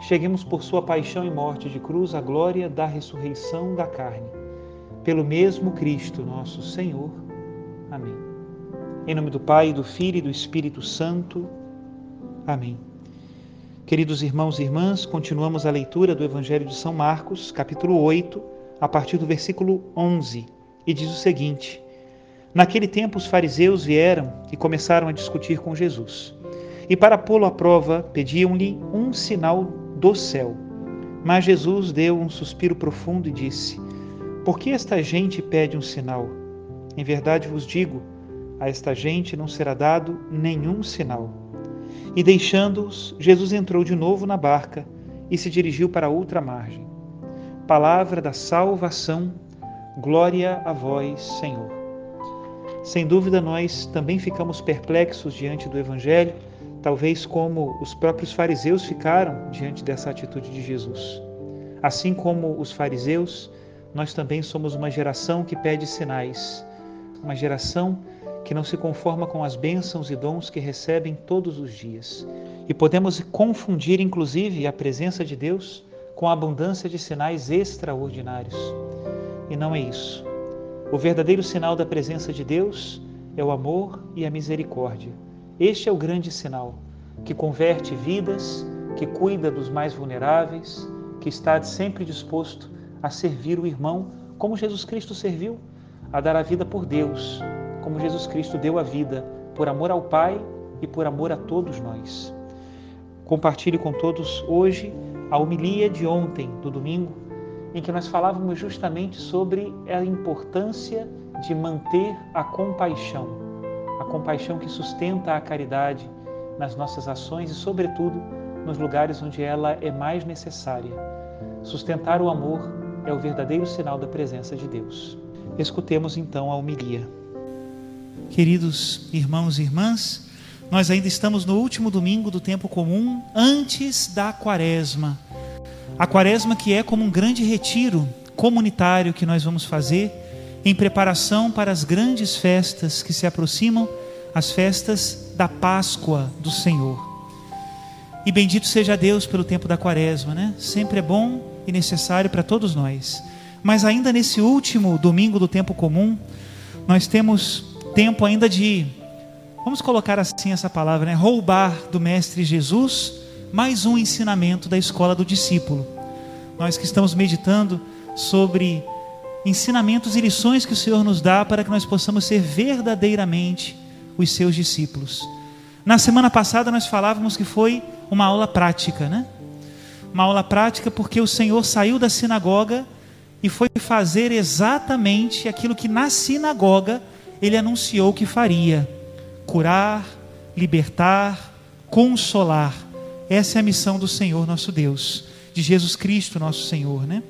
cheguemos por sua paixão e morte de cruz à glória da ressurreição da carne. Pelo mesmo Cristo, nosso Senhor. Amém. Em nome do Pai, do Filho e do Espírito Santo. Amém. Queridos irmãos e irmãs, continuamos a leitura do Evangelho de São Marcos, capítulo 8, a partir do versículo 11, e diz o seguinte: Naquele tempo os fariseus vieram e começaram a discutir com Jesus. E para pô-lo à prova, pediam-lhe um sinal do céu. Mas Jesus deu um suspiro profundo e disse: Por que esta gente pede um sinal? Em verdade vos digo, a esta gente não será dado nenhum sinal. E deixando-os, Jesus entrou de novo na barca e se dirigiu para outra margem. Palavra da salvação, glória a vós, Senhor. Sem dúvida, nós também ficamos perplexos diante do Evangelho talvez como os próprios fariseus ficaram diante dessa atitude de Jesus. Assim como os fariseus, nós também somos uma geração que pede sinais, uma geração que não se conforma com as bênçãos e dons que recebem todos os dias. E podemos confundir, inclusive, a presença de Deus com a abundância de sinais extraordinários. E não é isso. O verdadeiro sinal da presença de Deus é o amor e a misericórdia este é o grande sinal que converte vidas, que cuida dos mais vulneráveis, que está sempre disposto a servir o irmão como Jesus Cristo serviu, a dar a vida por Deus, como Jesus Cristo deu a vida por amor ao Pai e por amor a todos nós. Compartilhe com todos hoje a homilia de ontem, do domingo, em que nós falávamos justamente sobre a importância de manter a compaixão a compaixão que sustenta a caridade nas nossas ações e, sobretudo, nos lugares onde ela é mais necessária. Sustentar o amor é o verdadeiro sinal da presença de Deus. Escutemos então a homilia. Queridos irmãos e irmãs, nós ainda estamos no último domingo do tempo comum, antes da quaresma. A quaresma que é como um grande retiro comunitário que nós vamos fazer em preparação para as grandes festas que se aproximam, as festas da Páscoa do Senhor. E bendito seja Deus pelo tempo da quaresma, né? Sempre é bom e necessário para todos nós. Mas ainda nesse último domingo do tempo comum, nós temos tempo ainda de, vamos colocar assim essa palavra, né? Roubar do Mestre Jesus mais um ensinamento da escola do discípulo. Nós que estamos meditando sobre ensinamentos e lições que o Senhor nos dá para que nós possamos ser verdadeiramente os seus discípulos. Na semana passada nós falávamos que foi uma aula prática, né? Uma aula prática porque o Senhor saiu da sinagoga e foi fazer exatamente aquilo que na sinagoga ele anunciou que faria: curar, libertar, consolar. Essa é a missão do Senhor nosso Deus, de Jesus Cristo nosso Senhor, né?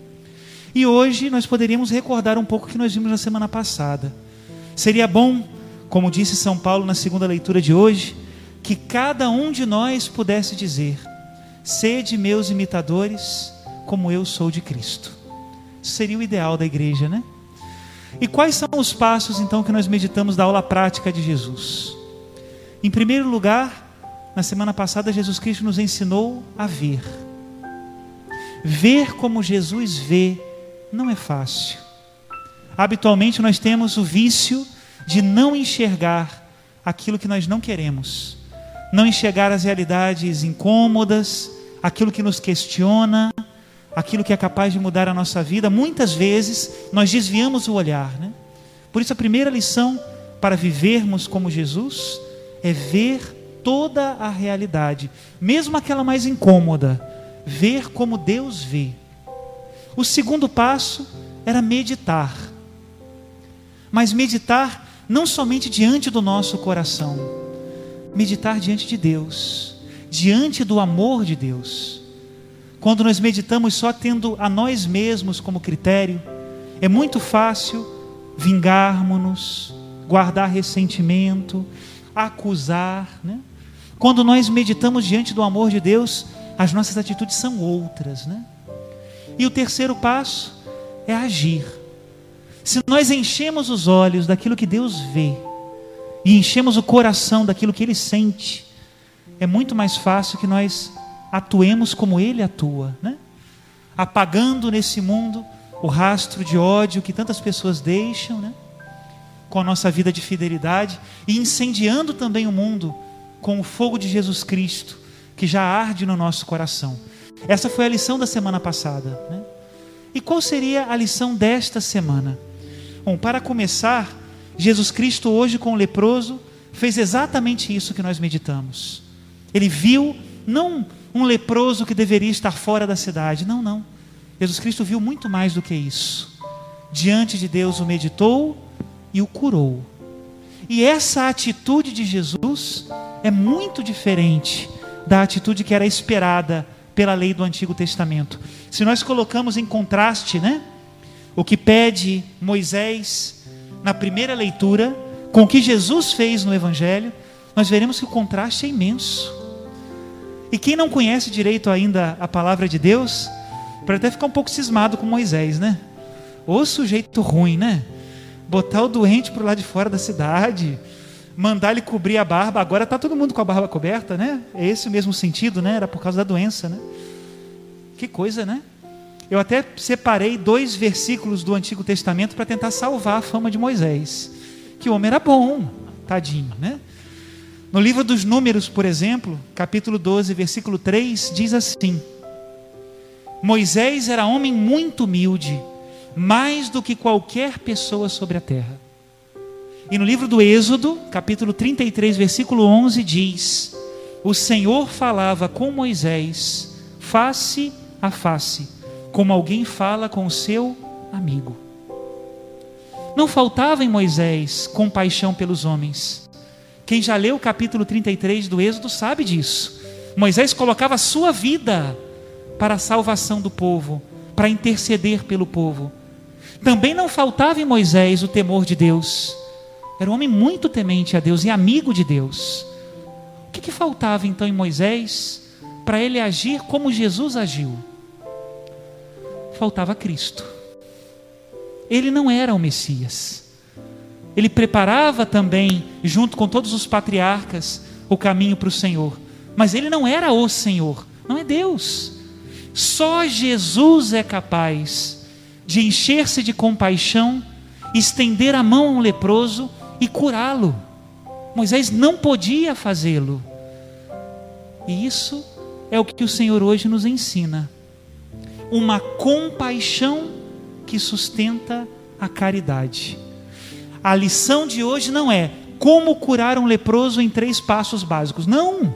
E hoje nós poderíamos recordar um pouco o que nós vimos na semana passada. Seria bom, como disse São Paulo na segunda leitura de hoje, que cada um de nós pudesse dizer: Sede meus imitadores, como eu sou de Cristo. Seria o ideal da igreja, né? E quais são os passos então que nós meditamos da aula prática de Jesus? Em primeiro lugar, na semana passada, Jesus Cristo nos ensinou a ver. Ver como Jesus vê não é fácil. Habitualmente nós temos o vício de não enxergar aquilo que nós não queremos, não enxergar as realidades incômodas, aquilo que nos questiona, aquilo que é capaz de mudar a nossa vida. Muitas vezes nós desviamos o olhar, né? Por isso a primeira lição para vivermos como Jesus é ver toda a realidade, mesmo aquela mais incômoda, ver como Deus vê. O segundo passo era meditar. Mas meditar não somente diante do nosso coração, meditar diante de Deus, diante do amor de Deus. Quando nós meditamos só tendo a nós mesmos como critério, é muito fácil vingarmos-nos, guardar ressentimento, acusar. Né? Quando nós meditamos diante do amor de Deus, as nossas atitudes são outras. Né? E o terceiro passo é agir. Se nós enchemos os olhos daquilo que Deus vê e enchemos o coração daquilo que Ele sente, é muito mais fácil que nós atuemos como Ele atua, né? apagando nesse mundo o rastro de ódio que tantas pessoas deixam, né? com a nossa vida de fidelidade e incendiando também o mundo com o fogo de Jesus Cristo que já arde no nosso coração. Essa foi a lição da semana passada. Né? E qual seria a lição desta semana? Bom, para começar, Jesus Cristo hoje com o leproso fez exatamente isso que nós meditamos. Ele viu não um leproso que deveria estar fora da cidade, não, não. Jesus Cristo viu muito mais do que isso. Diante de Deus o meditou e o curou. E essa atitude de Jesus é muito diferente da atitude que era esperada pela lei do Antigo Testamento. Se nós colocamos em contraste, né? o que pede Moisés na primeira leitura com o que Jesus fez no Evangelho, nós veremos que o contraste é imenso. E quem não conhece direito ainda a palavra de Deus, pode até ficar um pouco cismado com Moisés, né? Ô sujeito ruim, né? Botar o doente para o lado de fora da cidade, mandar ele cobrir a barba. Agora está todo mundo com a barba coberta, né? É esse o mesmo sentido, né? Era por causa da doença, né? Que coisa, né? Eu até separei dois versículos do Antigo Testamento para tentar salvar a fama de Moisés. Que o homem era bom, tadinho, né? No livro dos Números, por exemplo, capítulo 12, versículo 3, diz assim: Moisés era homem muito humilde, mais do que qualquer pessoa sobre a terra. E no livro do Êxodo, capítulo 33, versículo 11, diz: O Senhor falava com Moisés, face a face como alguém fala com o seu amigo. Não faltava em Moisés compaixão pelos homens. Quem já leu o capítulo 33 do Êxodo sabe disso. Moisés colocava a sua vida para a salvação do povo, para interceder pelo povo. Também não faltava em Moisés o temor de Deus. Era um homem muito temente a Deus e amigo de Deus. O que, que faltava então em Moisés para ele agir como Jesus agiu? faltava Cristo. Ele não era o Messias. Ele preparava também, junto com todos os patriarcas, o caminho para o Senhor. Mas ele não era o Senhor, não é Deus. Só Jesus é capaz de encher-se de compaixão, estender a mão a um leproso e curá-lo. Moisés não podia fazê-lo. E isso é o que o Senhor hoje nos ensina uma compaixão que sustenta a caridade. A lição de hoje não é como curar um leproso em três passos básicos. Não!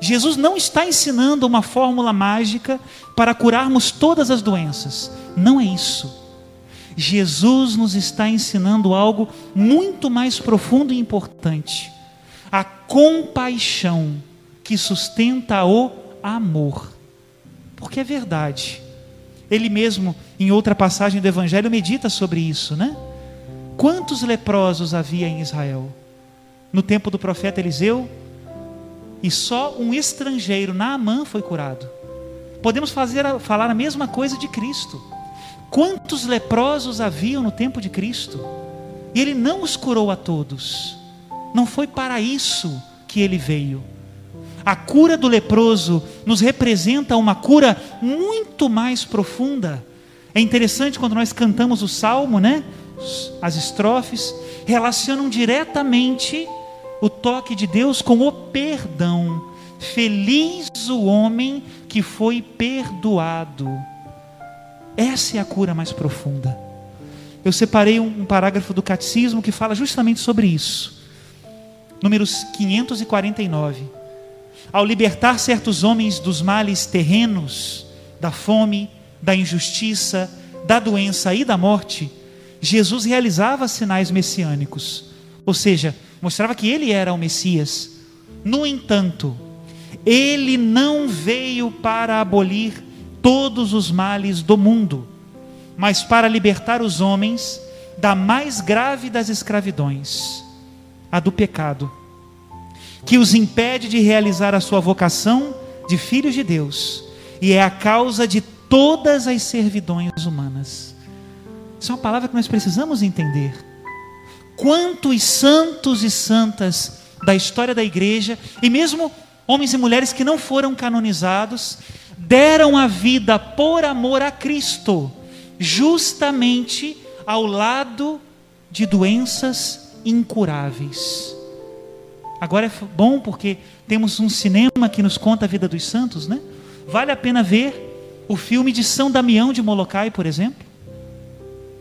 Jesus não está ensinando uma fórmula mágica para curarmos todas as doenças. Não é isso. Jesus nos está ensinando algo muito mais profundo e importante: a compaixão que sustenta o amor. Porque é verdade. Ele mesmo, em outra passagem do Evangelho, medita sobre isso, né? Quantos leprosos havia em Israel? No tempo do profeta Eliseu, e só um estrangeiro, Naamã, foi curado. podemos fazer, falar a mesma coisa de Cristo. Quantos leprosos haviam no tempo de Cristo? E ele não os curou a todos. Não foi para isso que ele veio. A cura do leproso nos representa uma cura muito mais profunda. É interessante quando nós cantamos o salmo, né? As estrofes relacionam diretamente o toque de Deus com o perdão. Feliz o homem que foi perdoado. Essa é a cura mais profunda. Eu separei um parágrafo do catecismo que fala justamente sobre isso. Números 549. Ao libertar certos homens dos males terrenos, da fome, da injustiça, da doença e da morte, Jesus realizava sinais messiânicos, ou seja, mostrava que ele era o Messias. No entanto, ele não veio para abolir todos os males do mundo, mas para libertar os homens da mais grave das escravidões, a do pecado, que os impede de realizar a sua vocação de filhos de Deus e é a causa de todas as servidões humanas. Isso é uma palavra que nós precisamos entender. Quantos santos e santas da história da igreja, e mesmo homens e mulheres que não foram canonizados, deram a vida por amor a Cristo, justamente ao lado de doenças incuráveis. Agora é bom porque temos um cinema que nos conta a vida dos santos, né? Vale a pena ver o filme de São Damião de Molokai, por exemplo.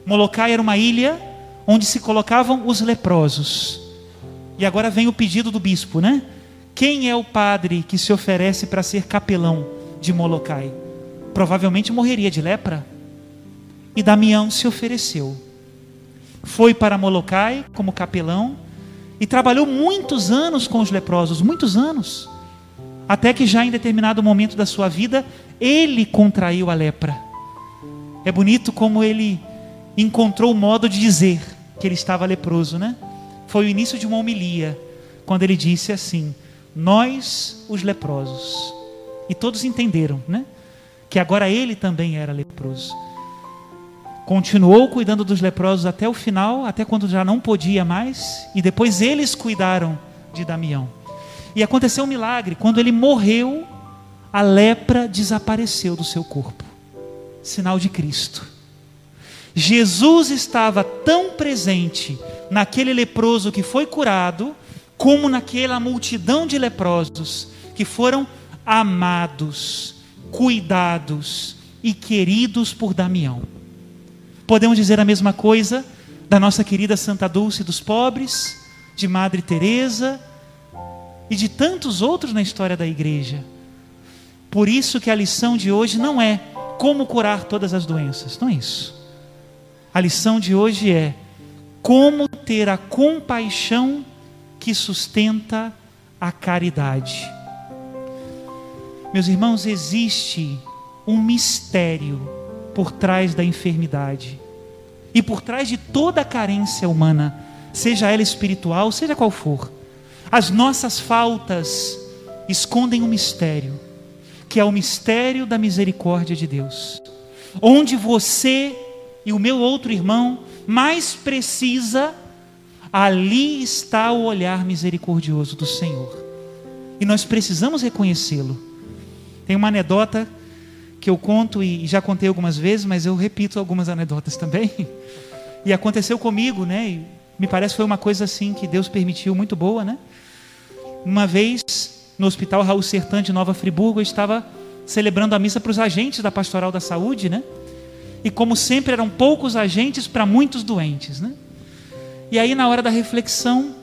Molokai era uma ilha onde se colocavam os leprosos. E agora vem o pedido do bispo, né? Quem é o padre que se oferece para ser capelão de Molokai? Provavelmente morreria de lepra. E Damião se ofereceu. Foi para Molokai como capelão e trabalhou muitos anos com os leprosos, muitos anos. Até que já em determinado momento da sua vida, ele contraiu a lepra. É bonito como ele encontrou o modo de dizer que ele estava leproso, né? Foi o início de uma homilia, quando ele disse assim: Nós, os leprosos. E todos entenderam, né? Que agora ele também era leproso. Continuou cuidando dos leprosos até o final, até quando já não podia mais, e depois eles cuidaram de Damião. E aconteceu um milagre, quando ele morreu, a lepra desapareceu do seu corpo sinal de Cristo. Jesus estava tão presente naquele leproso que foi curado, como naquela multidão de leprosos que foram amados, cuidados e queridos por Damião. Podemos dizer a mesma coisa da nossa querida Santa Dulce dos Pobres, de Madre Teresa e de tantos outros na história da igreja. Por isso que a lição de hoje não é como curar todas as doenças, não é isso. A lição de hoje é como ter a compaixão que sustenta a caridade. Meus irmãos, existe um mistério por trás da enfermidade e por trás de toda a carência humana, seja ela espiritual, seja qual for. As nossas faltas escondem um mistério, que é o mistério da misericórdia de Deus, onde você e o meu outro irmão mais precisa, ali está o olhar misericordioso do Senhor. E nós precisamos reconhecê-lo. Tem uma anedota que eu conto e já contei algumas vezes, mas eu repito algumas anedotas também. E aconteceu comigo, né? E me parece que foi uma coisa assim que Deus permitiu, muito boa, né? Uma vez, no Hospital Raul Sertã de Nova Friburgo, eu estava celebrando a missa para os agentes da Pastoral da Saúde, né? E como sempre, eram poucos agentes para muitos doentes. Né? E aí, na hora da reflexão,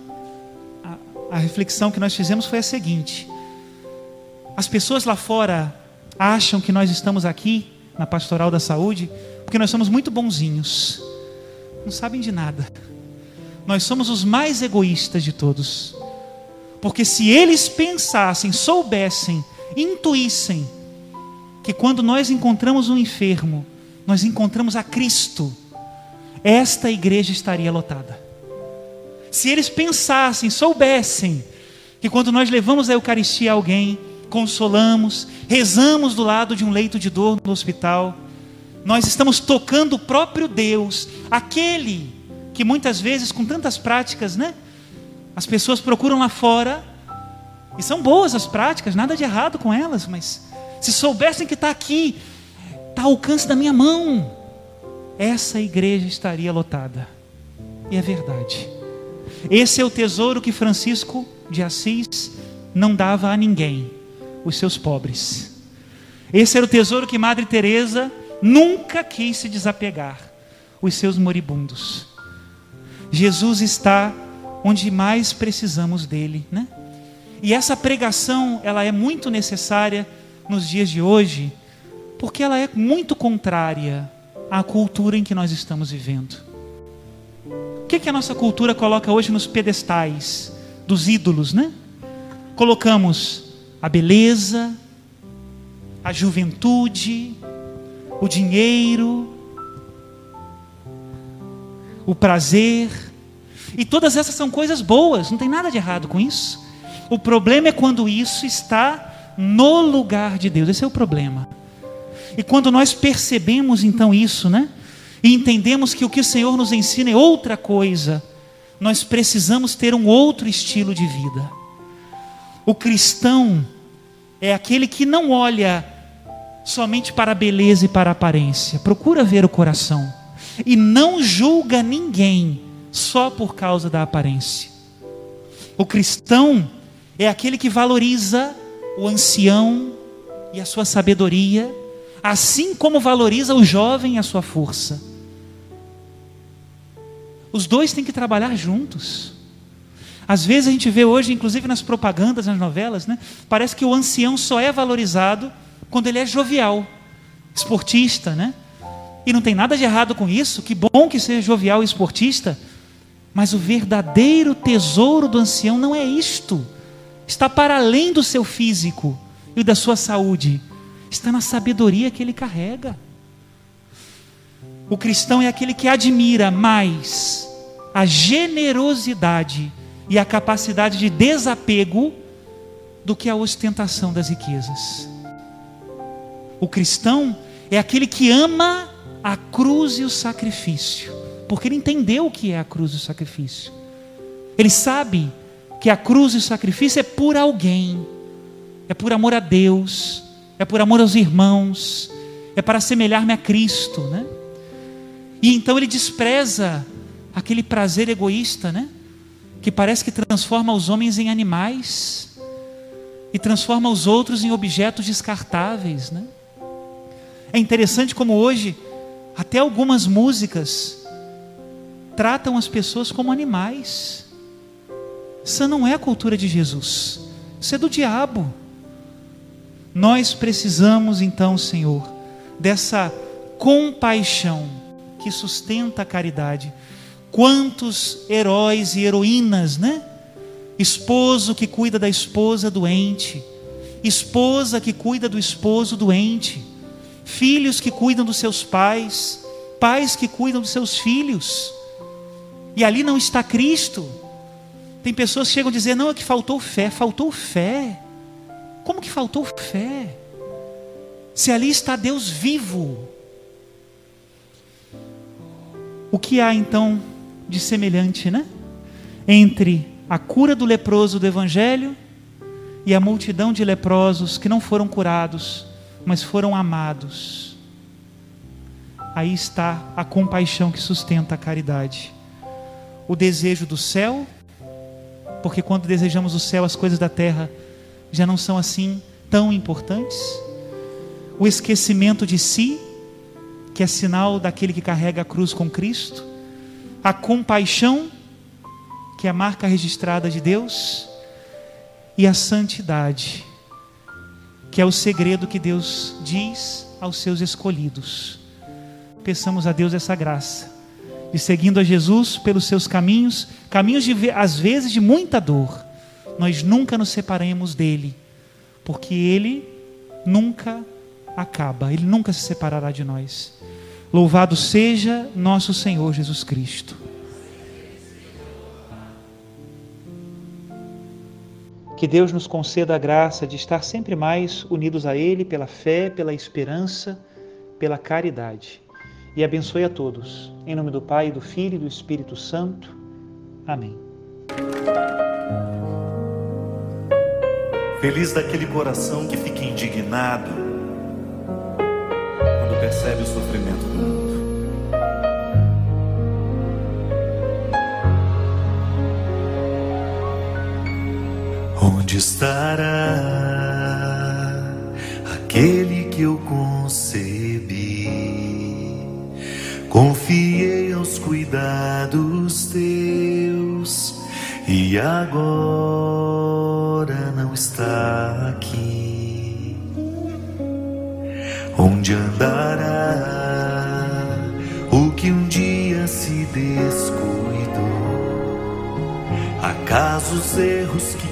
a, a reflexão que nós fizemos foi a seguinte: as pessoas lá fora acham que nós estamos aqui na Pastoral da Saúde porque nós somos muito bonzinhos, não sabem de nada. Nós somos os mais egoístas de todos. Porque se eles pensassem, soubessem, intuíssem que quando nós encontramos um enfermo, nós encontramos a Cristo, esta igreja estaria lotada. Se eles pensassem, soubessem, que quando nós levamos a Eucaristia a alguém, consolamos, rezamos do lado de um leito de dor no hospital. Nós estamos tocando o próprio Deus, aquele que muitas vezes, com tantas práticas, né? As pessoas procuram lá fora, e são boas as práticas, nada de errado com elas, mas se soubessem que está aqui, está ao alcance da minha mão, essa igreja estaria lotada. E é verdade. Esse é o tesouro que Francisco de Assis não dava a ninguém, os seus pobres. Esse era o tesouro que Madre Teresa nunca quis se desapegar, os seus moribundos. Jesus está onde mais precisamos dele, né? E essa pregação, ela é muito necessária nos dias de hoje, porque ela é muito contrária à cultura em que nós estamos vivendo. O que, é que a nossa cultura coloca hoje nos pedestais dos ídolos, né? Colocamos a beleza, a juventude, o dinheiro, o prazer, e todas essas são coisas boas, não tem nada de errado com isso. O problema é quando isso está no lugar de Deus, esse é o problema. E quando nós percebemos então isso, né? E entendemos que o que o Senhor nos ensina é outra coisa, nós precisamos ter um outro estilo de vida. O cristão é aquele que não olha somente para a beleza e para a aparência, procura ver o coração e não julga ninguém só por causa da aparência. O cristão é aquele que valoriza o ancião e a sua sabedoria, assim como valoriza o jovem e a sua força. Os dois têm que trabalhar juntos. Às vezes a gente vê hoje, inclusive nas propagandas, nas novelas, né? Parece que o ancião só é valorizado quando ele é jovial, esportista, né? E não tem nada de errado com isso, que bom que seja jovial e esportista, mas o verdadeiro tesouro do ancião não é isto, está para além do seu físico e da sua saúde, está na sabedoria que ele carrega. O cristão é aquele que admira mais a generosidade e a capacidade de desapego do que a ostentação das riquezas. O cristão é aquele que ama a cruz e o sacrifício, porque ele entendeu o que é a cruz e o sacrifício. Ele sabe que a cruz e o sacrifício é por alguém, é por amor a Deus, é por amor aos irmãos, é para assemelhar-me a Cristo, né? E então ele despreza aquele prazer egoísta, né? Que parece que transforma os homens em animais e transforma os outros em objetos descartáveis, né? É interessante como hoje até algumas músicas tratam as pessoas como animais. Isso não é a cultura de Jesus. Isso é do diabo. Nós precisamos então, Senhor, dessa compaixão que sustenta a caridade. Quantos heróis e heroínas, né? Esposo que cuida da esposa doente, esposa que cuida do esposo doente, filhos que cuidam dos seus pais, pais que cuidam dos seus filhos. E ali não está Cristo. Tem pessoas que chegam a dizer: não, é que faltou fé. Faltou fé. Como que faltou fé? Se ali está Deus vivo, o que há então de semelhante, né? Entre a cura do leproso do Evangelho e a multidão de leprosos que não foram curados, mas foram amados. Aí está a compaixão que sustenta a caridade. O desejo do céu, porque quando desejamos o céu, as coisas da terra já não são assim tão importantes. O esquecimento de si, que é sinal daquele que carrega a cruz com Cristo, a compaixão, que é a marca registrada de Deus, e a santidade, que é o segredo que Deus diz aos seus escolhidos. Peçamos a Deus essa graça, de seguindo a Jesus pelos seus caminhos, caminhos de, às vezes de muita dor, nós nunca nos separemos dele, porque ele nunca acaba, ele nunca se separará de nós. Louvado seja nosso Senhor Jesus Cristo. Que Deus nos conceda a graça de estar sempre mais unidos a Ele pela fé, pela esperança, pela caridade. E abençoe a todos. Em nome do Pai, do Filho e do Espírito Santo. Amém. Feliz daquele coração que fica indignado percebe o sofrimento do mundo. Onde estará aquele que eu concebi? Confiei aos cuidados teus e agora não está Onde andará o que um dia se descuidou? Acaso os erros que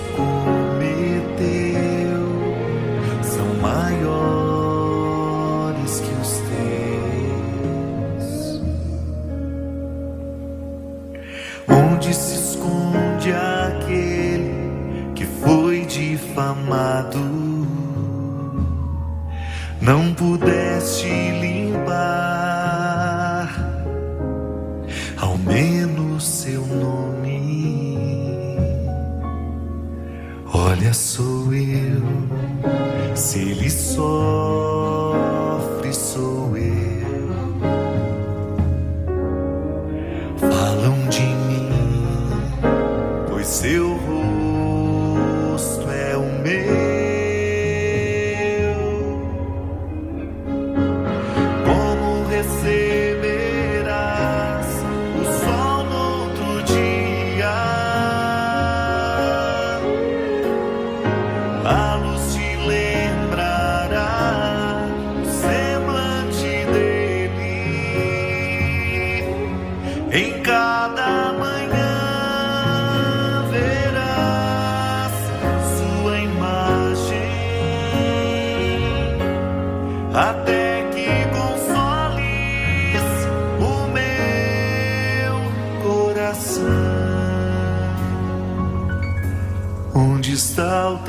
seu rosto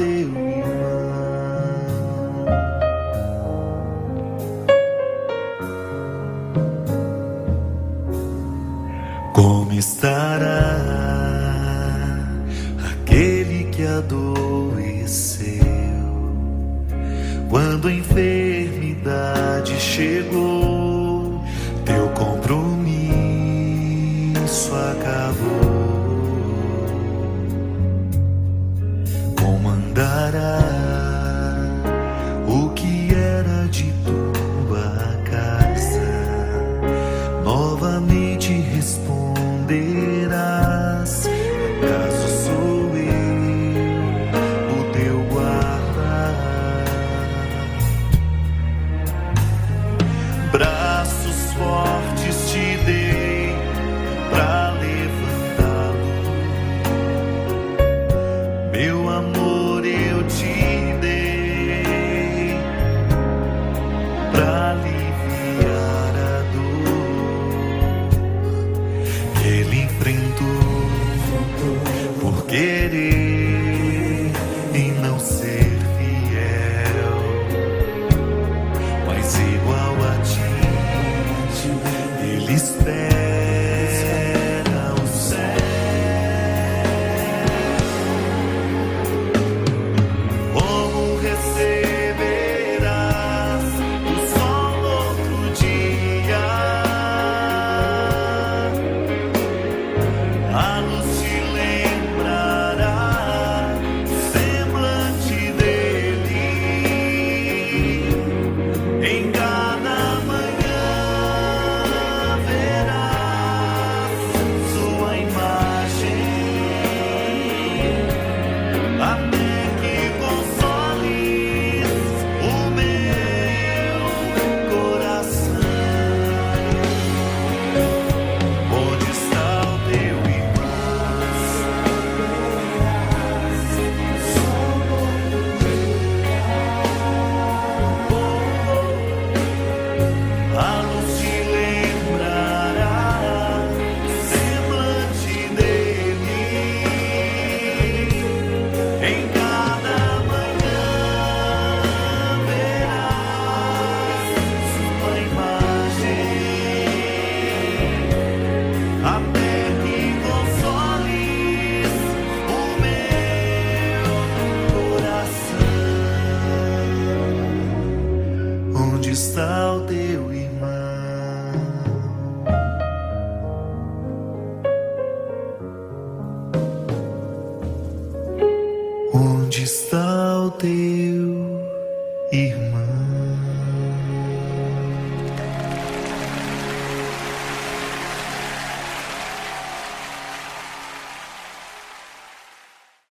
irmão? Como estará aquele que adoeceu quando a enfermidade chegou? Braços fortes